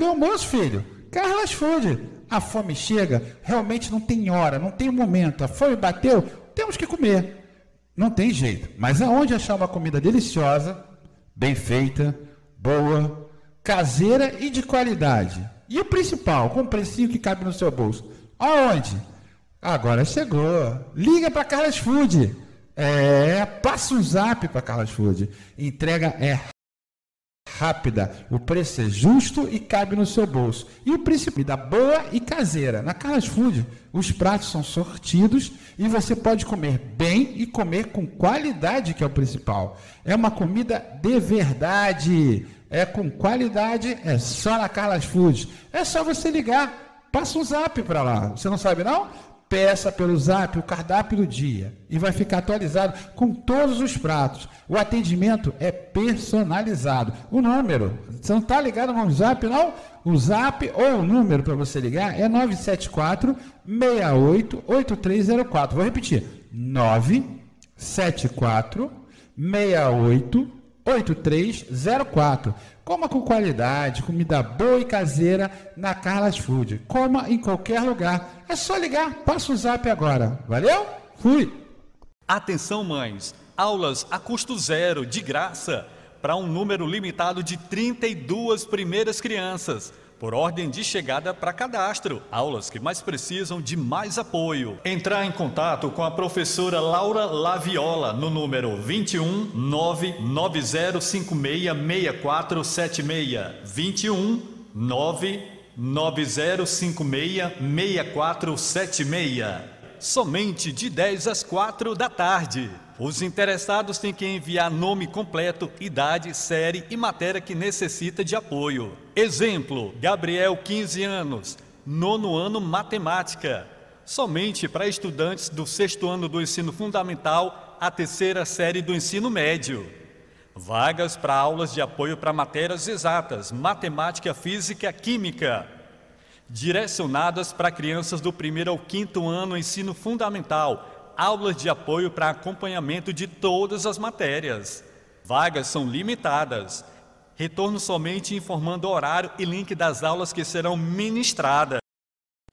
Cadê o almoço, filho? Carlas Food. A fome chega, realmente não tem hora, não tem momento. A fome bateu, temos que comer. Não tem jeito. Mas aonde achar uma comida deliciosa, bem feita, boa, caseira e de qualidade? E o principal, com um precinho que cabe no seu bolso. Aonde? Agora chegou. Liga para Carlos Food. É, passa um zap para Carlos Food. Entrega é rápida, o preço é justo e cabe no seu bolso. E o principal, da boa e caseira. Na Carlos Food, os pratos são sortidos e você pode comer bem e comer com qualidade, que é o principal. É uma comida de verdade. É com qualidade, é só na Carlos Food. É só você ligar, passa um zap para lá. Você não sabe não? Peça pelo zap o cardápio do dia e vai ficar atualizado com todos os pratos. O atendimento é personalizado. O número, você não está ligado no zap, não? O zap ou o número para você ligar é 974 68 8304. Vou repetir: 974 68 8304. Coma com qualidade, comida boa e caseira na Carlas Food. Coma em qualquer lugar. É só ligar, passa o zap agora. Valeu? Fui! Atenção, mães! Aulas a custo zero, de graça, para um número limitado de 32 primeiras crianças por ordem de chegada para cadastro, aulas que mais precisam de mais apoio. Entrar em contato com a professora Laura Laviola no número 21 990566476. 21 990566476. Somente de 10 às 4 da tarde. Os interessados têm que enviar nome completo, idade, série e matéria que necessita de apoio. Exemplo: Gabriel, 15 anos, nono ano matemática. Somente para estudantes do sexto ano do ensino fundamental à terceira série do ensino médio. Vagas para aulas de apoio para matérias exatas, matemática, física, química. Direcionadas para crianças do primeiro ao quinto ano ensino fundamental, aulas de apoio para acompanhamento de todas as matérias. Vagas são limitadas. Retorno somente informando horário e link das aulas que serão ministradas.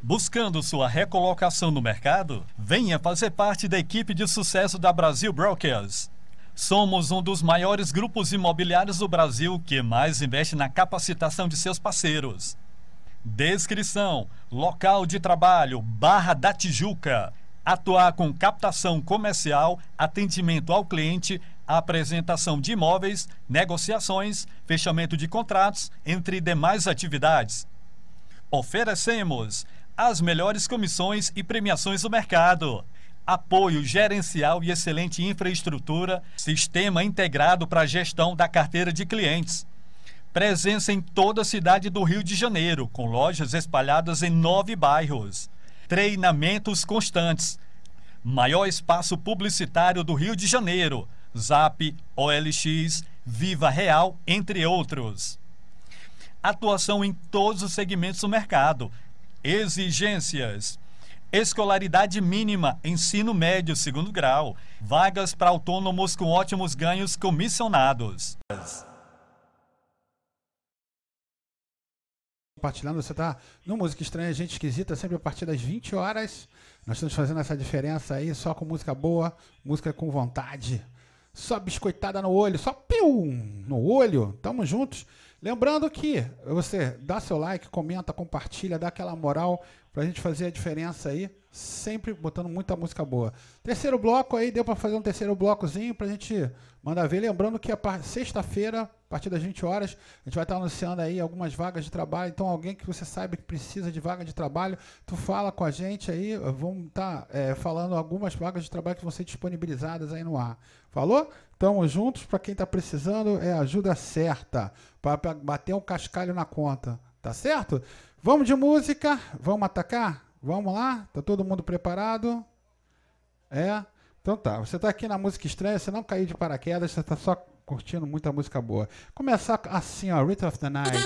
Buscando sua recolocação no mercado? Venha fazer parte da equipe de sucesso da Brasil Brokers. Somos um dos maiores grupos imobiliários do Brasil que mais investe na capacitação de seus parceiros. Descrição: local de trabalho Barra da Tijuca atuar com captação comercial, atendimento ao cliente, apresentação de imóveis, negociações, fechamento de contratos, entre demais atividades. Oferecemos as melhores comissões e premiações do mercado. Apoio gerencial e excelente infraestrutura, sistema integrado para a gestão da carteira de clientes. Presença em toda a cidade do Rio de Janeiro, com lojas espalhadas em nove bairros Treinamentos constantes. Maior espaço publicitário do Rio de Janeiro. Zap, OLX, Viva Real, entre outros. Atuação em todos os segmentos do mercado. Exigências. Escolaridade mínima, ensino médio, segundo grau. Vagas para autônomos com ótimos ganhos comissionados. compartilhando, você está no Música Estranha, Gente Esquisita, sempre a partir das 20 horas. Nós estamos fazendo essa diferença aí, só com música boa, música com vontade. Só biscoitada no olho, só no olho. Tamo juntos. Lembrando que você dá seu like, comenta, compartilha, dá aquela moral pra gente fazer a diferença aí, sempre botando muita música boa. Terceiro bloco aí, deu para fazer um terceiro blocozinho pra gente mandar ver. Lembrando que a sexta-feira, a partir das 20 horas, a gente vai estar anunciando aí algumas vagas de trabalho. Então, alguém que você saiba que precisa de vaga de trabalho, tu fala com a gente aí, vamos estar tá, é, falando algumas vagas de trabalho que vão ser disponibilizadas aí no ar. Falou? Tamo juntos, para quem está precisando, é ajuda certa, para bater um cascalho na conta, tá certo? Vamos de música, vamos atacar? Vamos lá? Tá todo mundo preparado? É? Então tá, você tá aqui na música estranha, você não caiu de paraquedas, você tá só curtindo muita música boa. Começar assim, ó, Rhythm of the Night.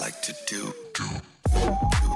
like to do. do, do.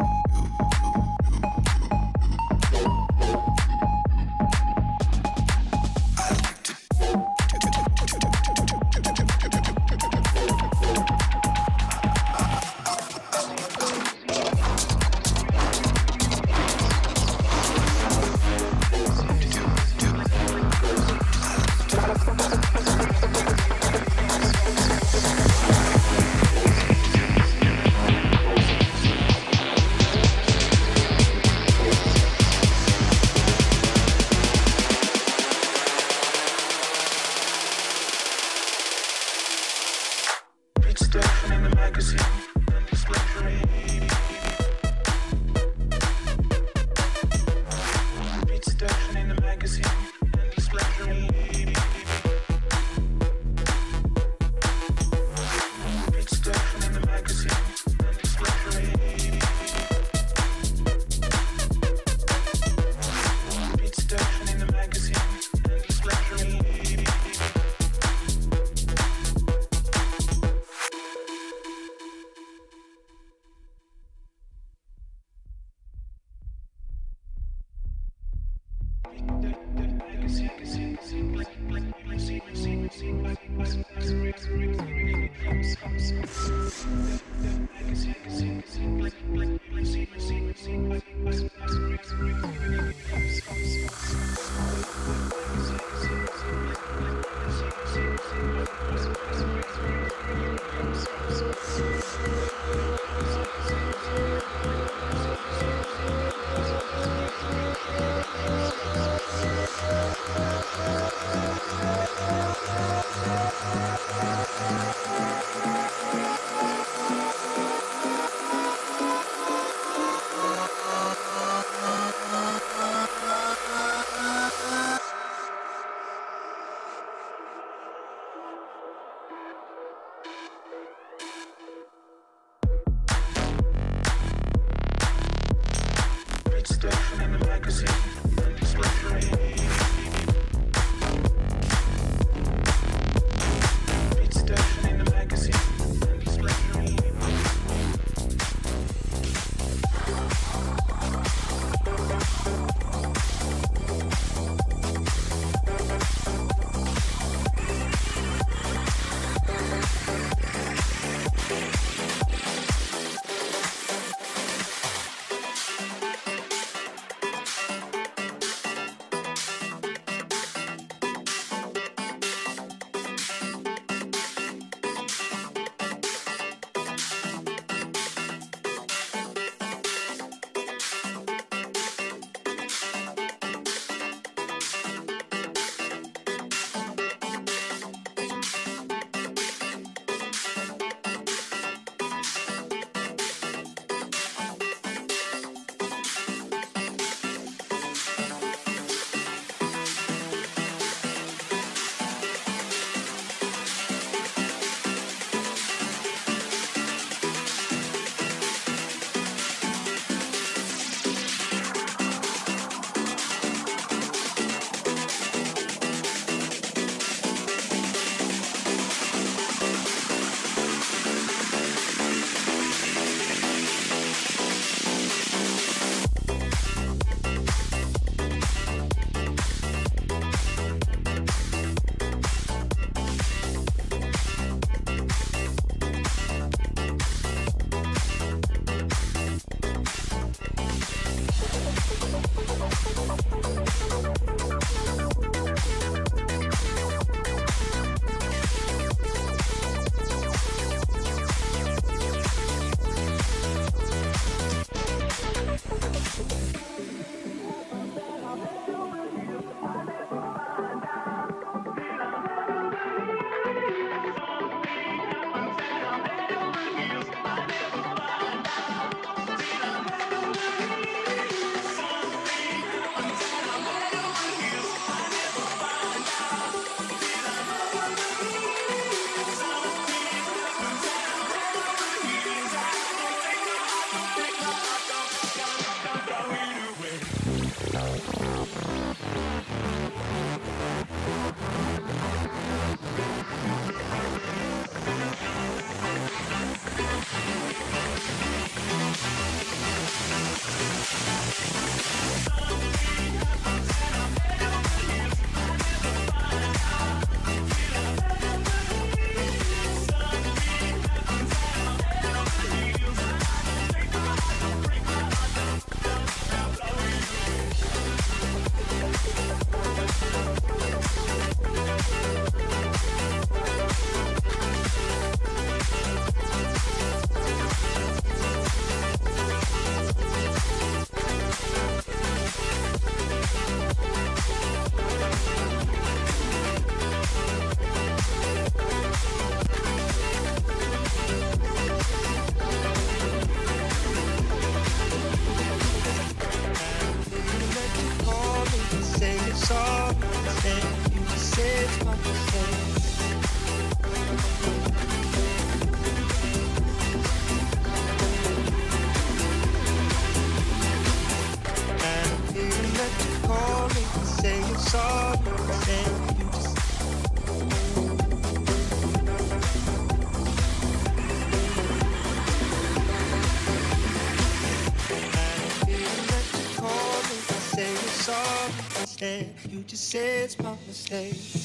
You just say it's my mistake.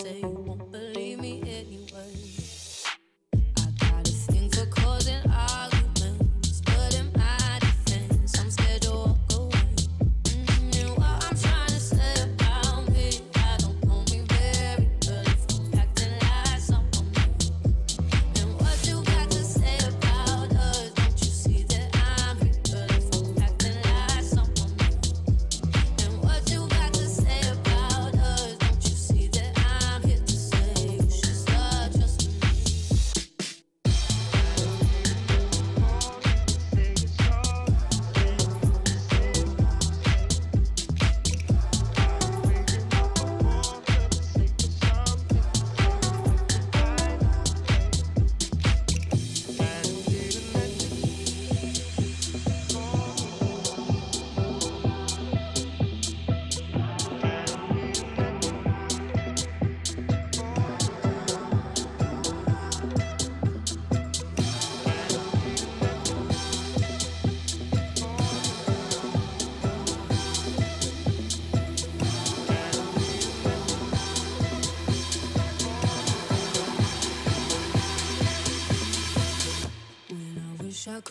say you won't.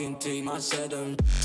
fucking team. I said.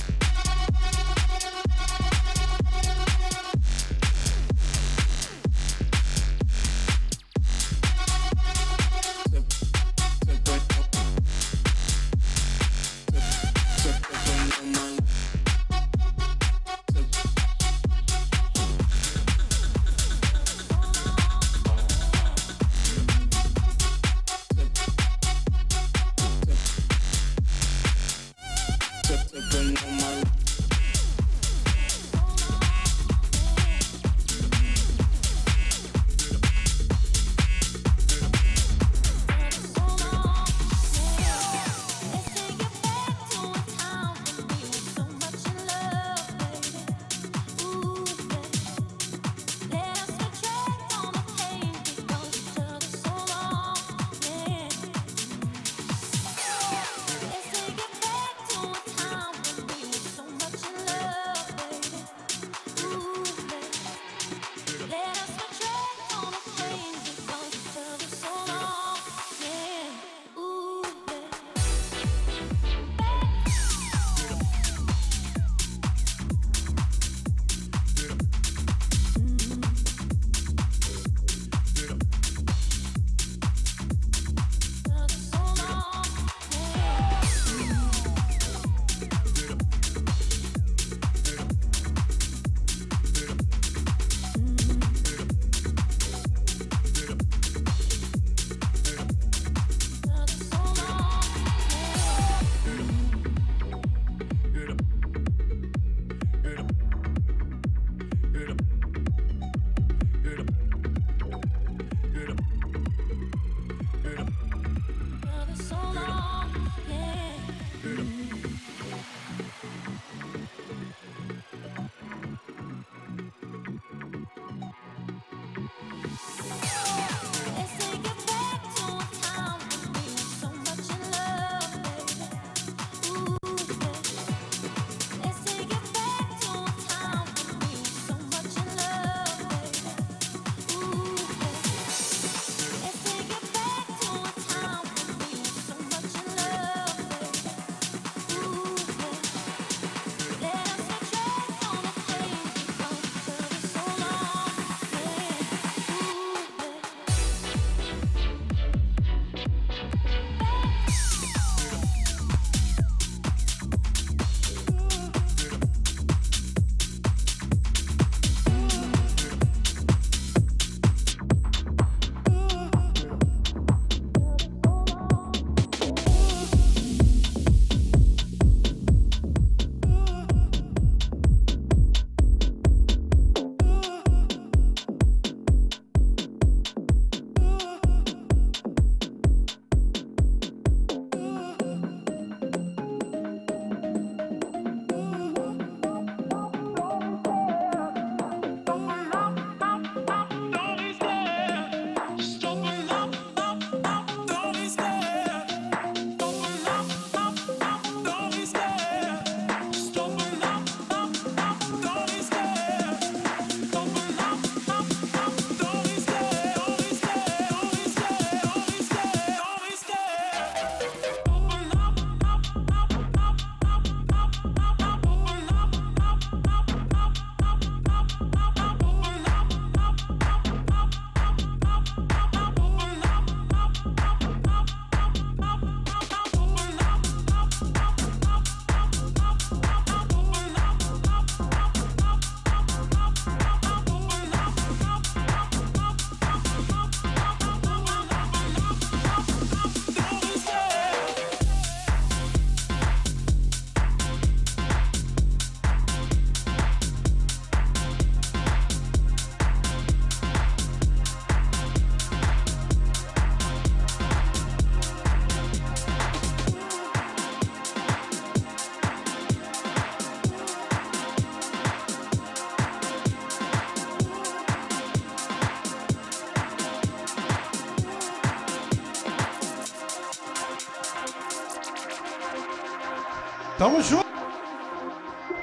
Tamo junto.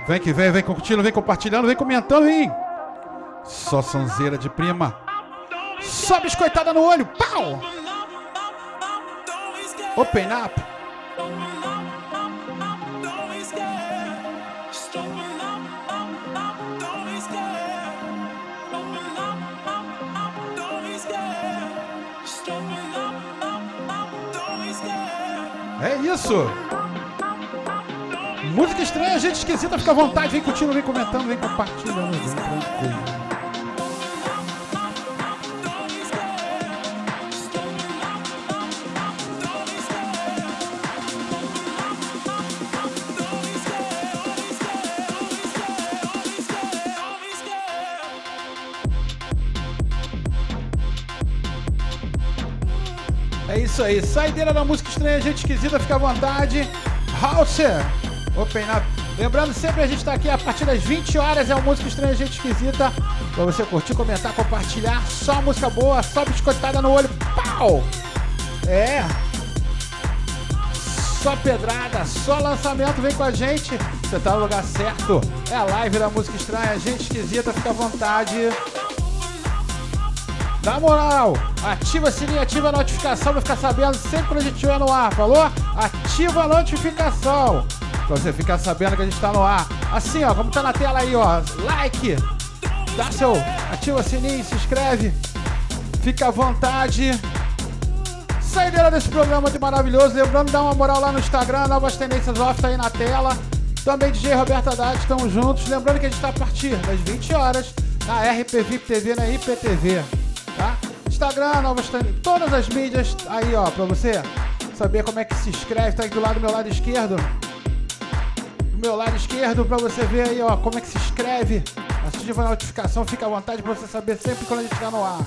Vem que vem, vem curtindo, vem compartilhando, vem comentando, vem. Só sonzeira de prima. Só biscoitada no olho. Pau! Open up. É isso. Música estranha, gente esquisita, fica à vontade, vem curtindo, vem comentando, vem compartilhando, vem tranquilo. É isso aí, saideira da música estranha, gente esquisita, fica à vontade. Hauser, Open Up. Lembrando sempre, a gente tá aqui a partir das 20 horas, é o Música Estranha, gente esquisita. Pra você curtir, comentar, compartilhar. Só música boa, só biscoitada no olho. Pau! É. Só pedrada, só lançamento, vem com a gente. Você tá no lugar certo. É a live da música estranha, gente esquisita, fica à vontade. Dá moral, ativa o sininho, ativa a notificação pra ficar sabendo sempre quando a gente estiver no ar, falou? Ativa a notificação pra você ficar sabendo que a gente tá no ar. Assim, ó, como tá na tela aí, ó, like, dá seu, ativa o sininho, se inscreve, fica à vontade. Saideira desse programa de maravilhoso, lembrando, dá uma moral lá no Instagram, Novas Tendências Off tá aí na tela. Também DJ Roberto Haddad, estamos juntos. Lembrando que a gente tá a partir das 20 horas na RP VIP TV, na IPTV tá? Instagram, novas todas as mídias aí, ó, pra você saber como é que se escreve, tá aí do lado do meu lado esquerdo. Meu lado esquerdo, pra você ver aí, ó, como é que se escreve. Ativa a notificação, fica à vontade pra você saber sempre quando a gente tá no ar.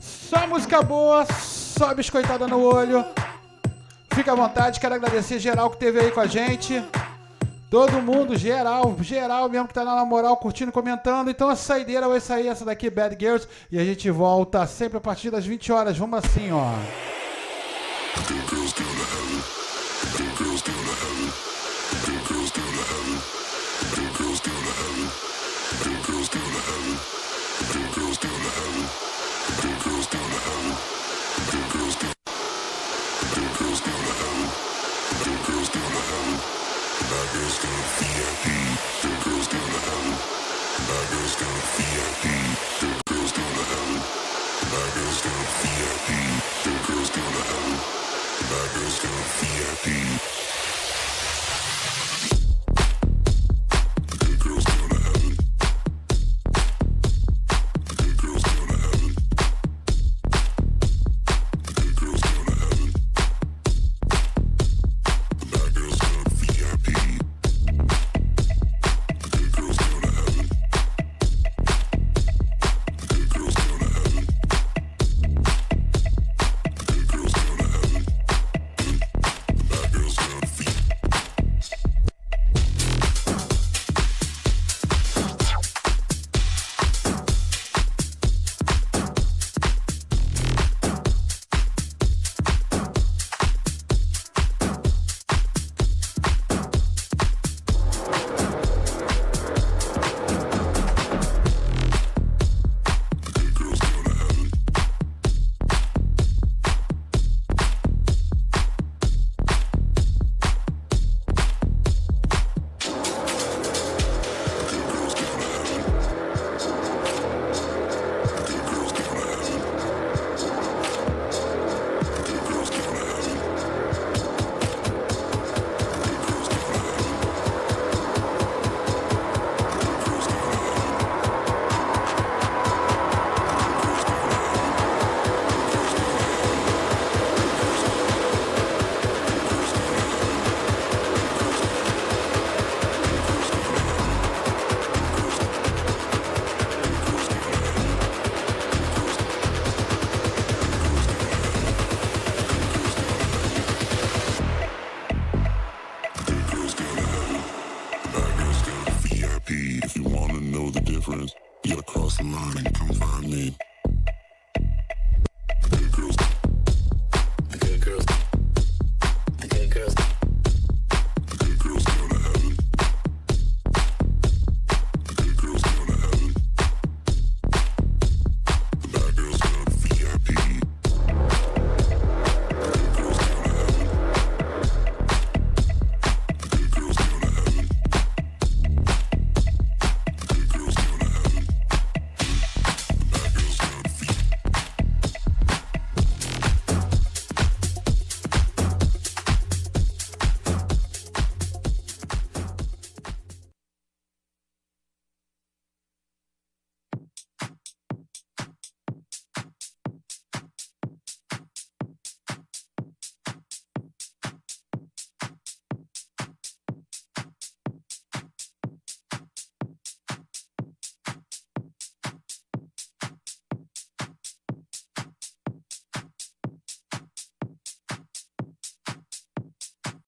Só música boa, só biscoitada no olho. Fica à vontade, quero agradecer geral que teve aí com a gente. Todo mundo, geral, geral mesmo que tá na moral, curtindo, comentando. Então a saideira vai sair essa daqui, Bad Girls. E a gente volta sempre a partir das 20 horas. Vamos assim, ó.